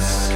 are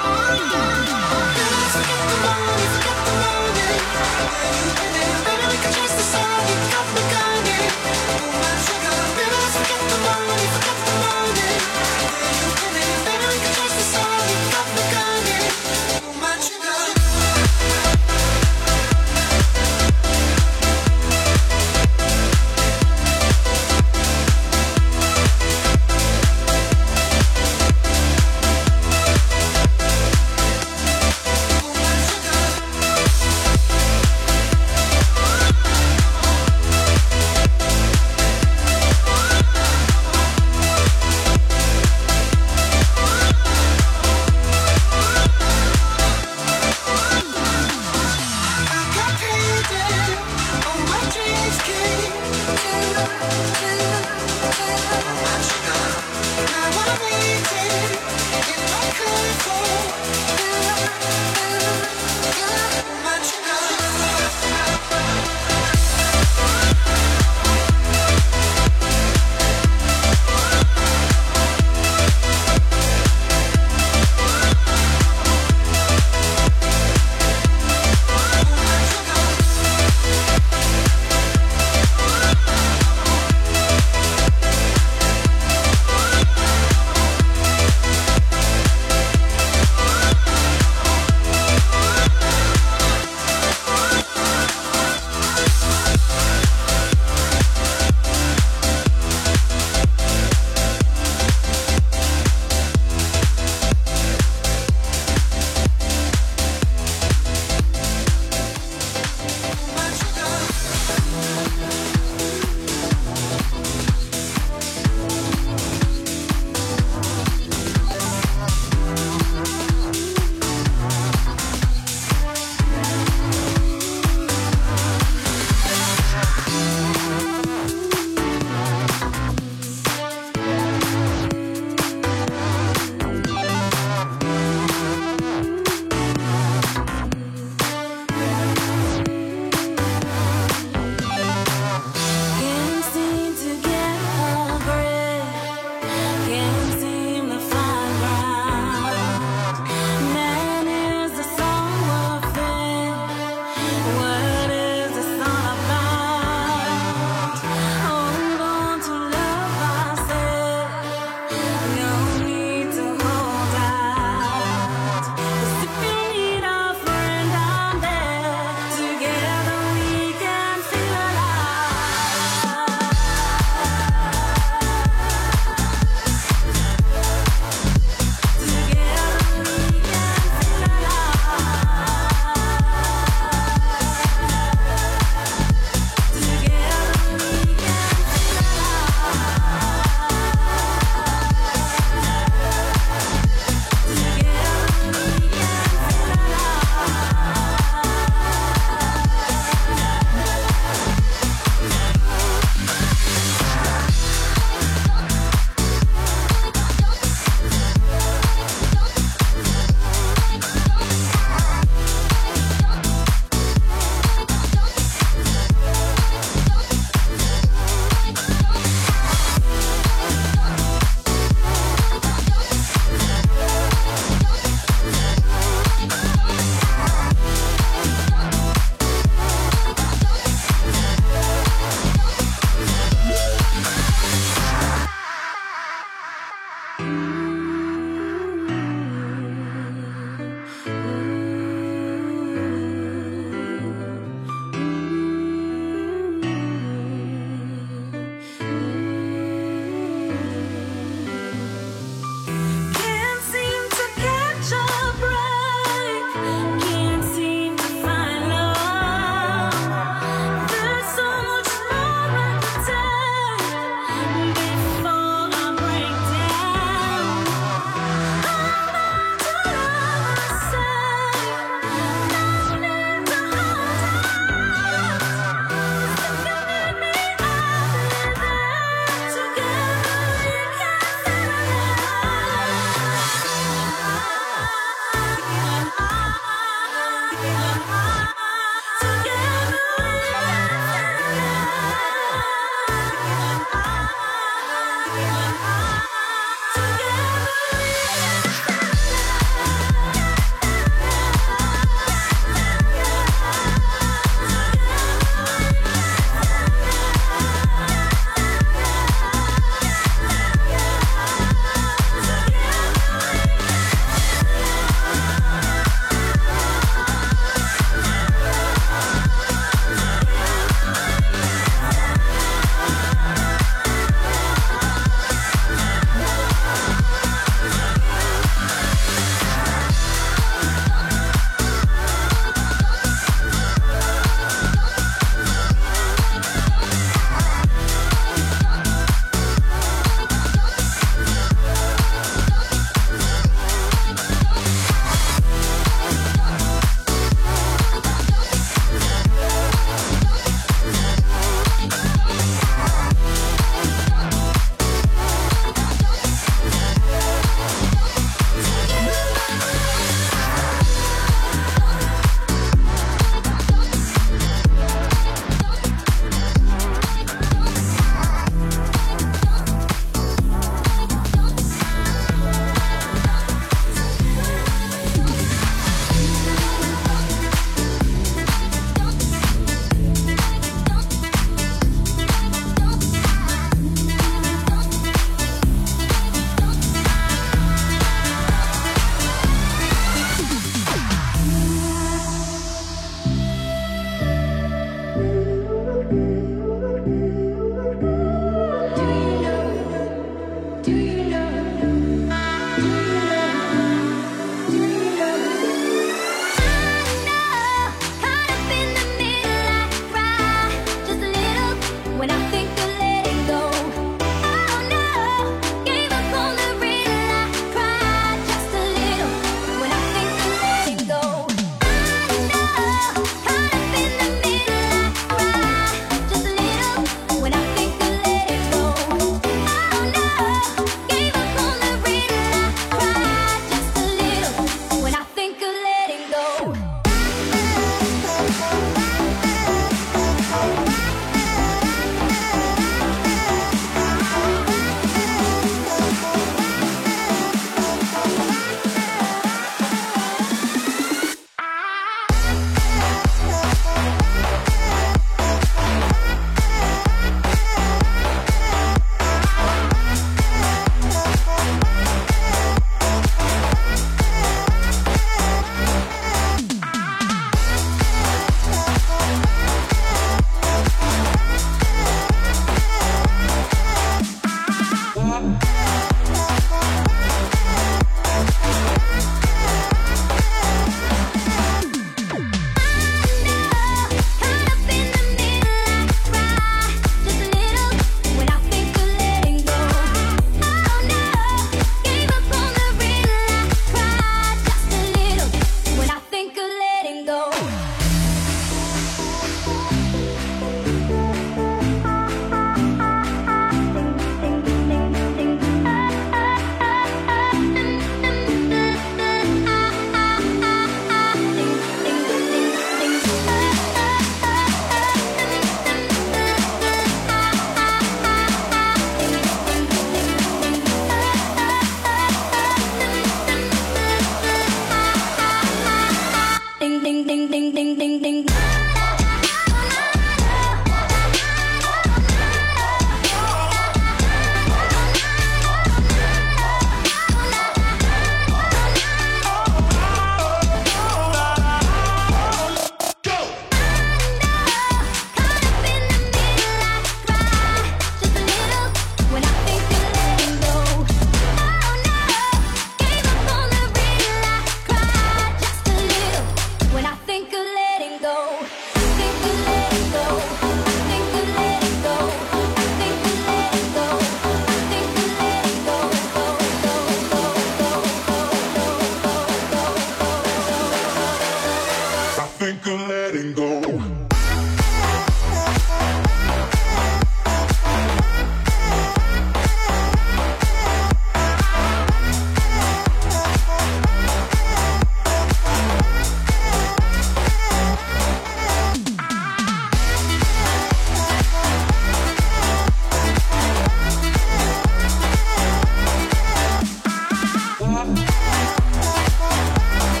Thank you.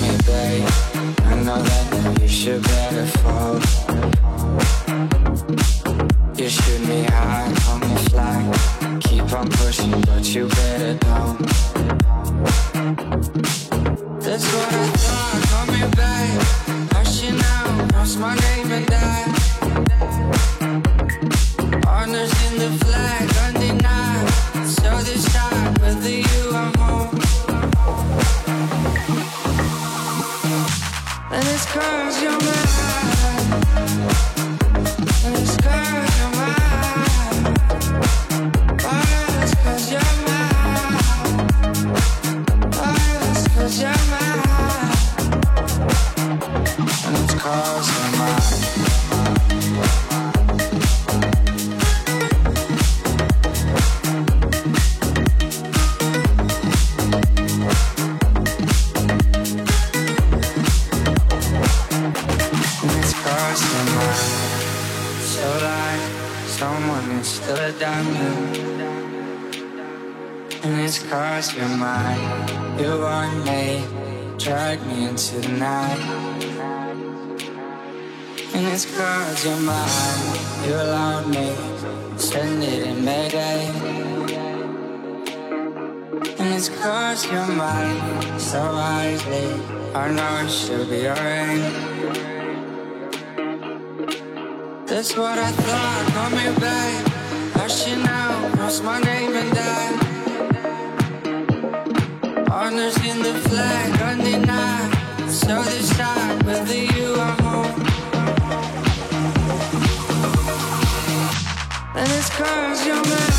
me babe. I know that you should better fall. You shoot me high, call me fly. Keep on pushing, but you better don't. That's what I thought, call me babe. Hush now, cross my name and. That's what I thought. Call me babe. Hush shit now. Cross my name and die. Honors in the flag, undenied. So this time, whether you are home. And it's cause you're mad.